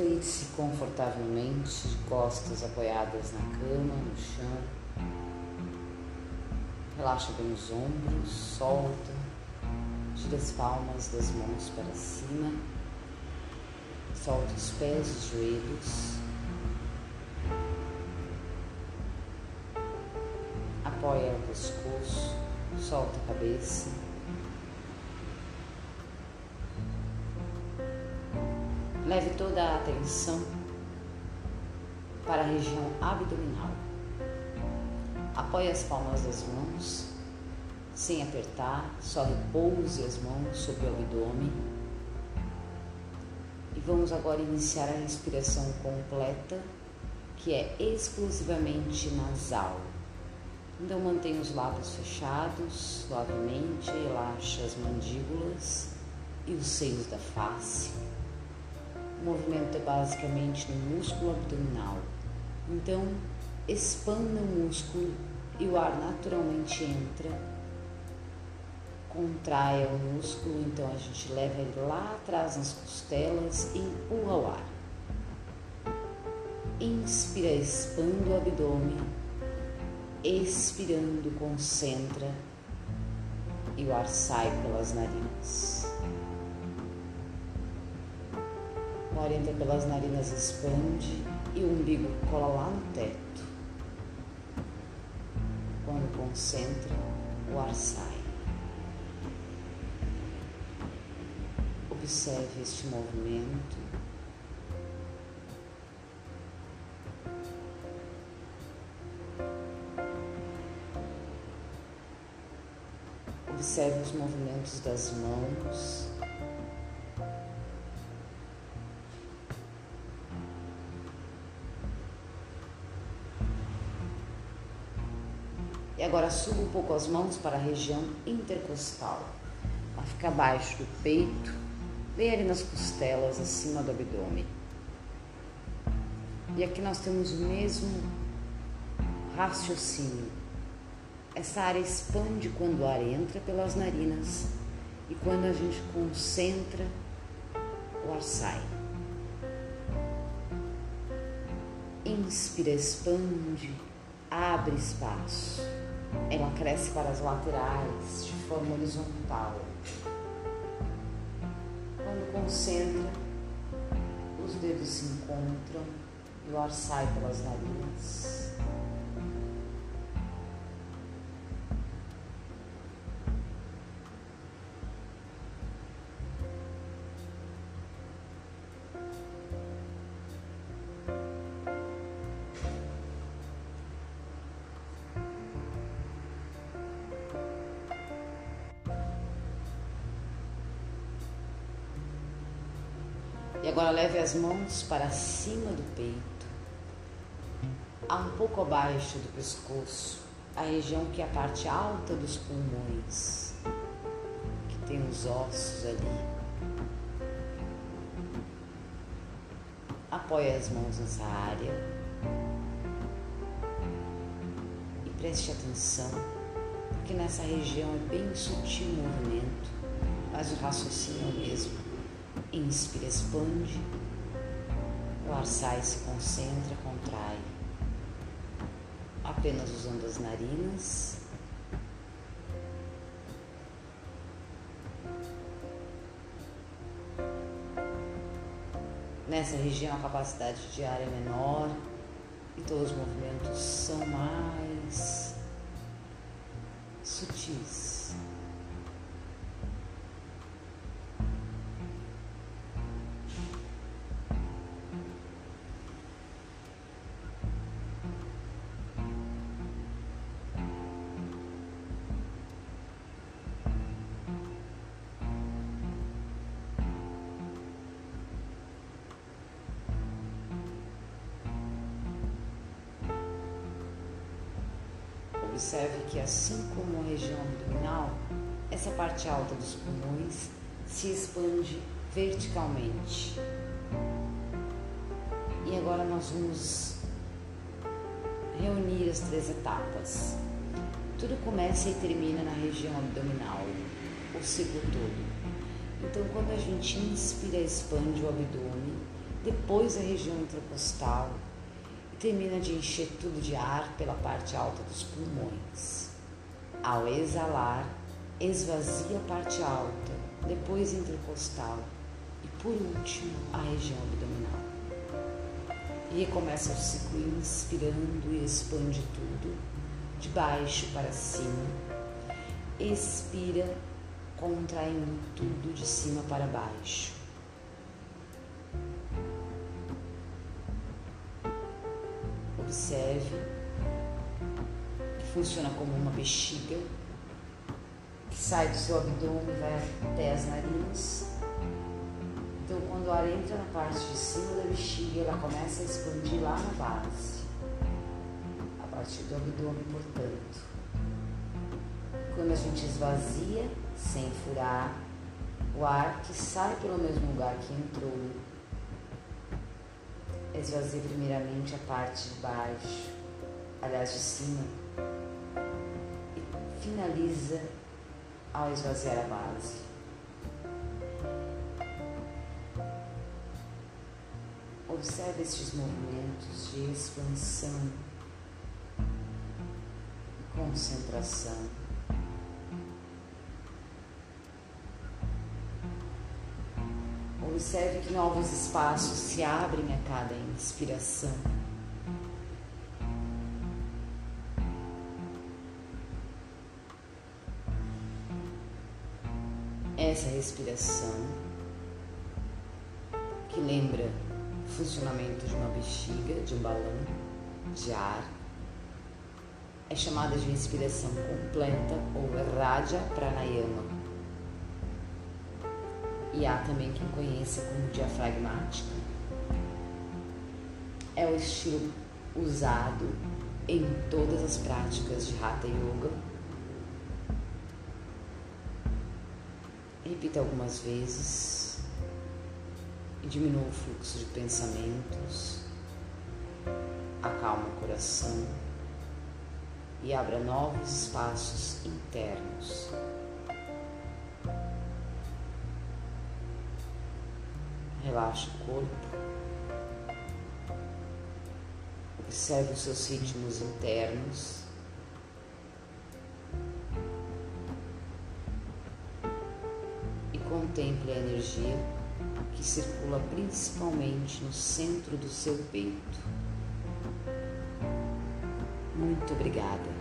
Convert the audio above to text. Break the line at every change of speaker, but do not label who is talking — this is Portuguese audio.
Deite-se confortavelmente, de costas apoiadas na cama, no chão. Relaxa bem os ombros, solta, gira as palmas das mãos para cima, solta os pés, os joelhos. Apoia o pescoço, solta a cabeça. Leve toda a atenção para a região abdominal. Apoie as palmas das mãos, sem apertar, só repouse as mãos sobre o abdômen. E vamos agora iniciar a respiração completa, que é exclusivamente nasal. Então mantenha os lábios fechados suavemente, relaxa as mandíbulas e os seios da face. O movimento é basicamente no músculo abdominal. Então, expanda o músculo e o ar naturalmente entra. Contraia o músculo, então a gente leva ele lá atrás nas costelas e empurra o ar. Inspira, expanda o abdômen. Expirando, concentra e o ar sai pelas narinas. Ar entra pelas narinas, expande e o umbigo cola lá no teto. Quando concentra, o ar sai. Observe este movimento. Observe os movimentos das mãos. Agora suba um pouco as mãos para a região intercostal. Ela fica abaixo do peito, bem ali nas costelas, acima do abdômen. E aqui nós temos o mesmo raciocínio. Essa área expande quando o ar entra pelas narinas e quando a gente concentra, o ar sai. Inspira, expande, abre espaço ela cresce para as laterais de forma horizontal. Quando concentra, os dedos se encontram e o ar sai pelas narinas. E agora leve as mãos para cima do peito, a um pouco abaixo do pescoço, a região que é a parte alta dos pulmões, que tem os ossos ali. Apoie as mãos nessa área e preste atenção, porque nessa região é bem sutil o movimento, mas o raciocínio é o mesmo. Inspira, expande. O ar sai, se concentra, contrai. Apenas usando as narinas. Nessa região a capacidade de ar é menor e todos os movimentos são mais sutis. Observe que, assim como a região abdominal, essa parte alta dos pulmões se expande verticalmente. E agora nós vamos reunir as três etapas. Tudo começa e termina na região abdominal, o ciclo todo. Então, quando a gente inspira, expande o abdômen depois a região intercostal e termina de encher tudo de ar pela parte alta dos pulmões. Ao exalar, esvazia a parte alta, depois intercostal e por último a região abdominal. E recomeça o ciclo inspirando e expande tudo, de baixo para cima. Expira, contraindo tudo de cima para baixo. Observe funciona como uma bexiga que sai do seu abdômen e vai até as narinas então, quando o ar entra na parte de cima da bexiga, ela começa a expandir lá na base, a partir do abdômen, portanto. Quando a gente esvazia, sem furar, o ar que sai pelo mesmo lugar que entrou, esvazia primeiramente a parte de baixo, aliás, de cima, e finaliza ao esvaziar a base. Observe estes movimentos de expansão e concentração. Observe que novos espaços se abrem a cada inspiração. Essa respiração que lembra funcionamento de uma bexiga, de um balão de ar. É chamada de respiração completa ou Raja Pranayama. E há também quem conheça como diafragmática. É o estilo usado em todas as práticas de Hatha Yoga. Repita algumas vezes e diminua o fluxo de pensamentos, acalma o coração e abra novos espaços internos. Relaxa o corpo. Observe os seus ritmos internos. E contemple a energia que circula principalmente no centro do seu peito. Muito obrigada.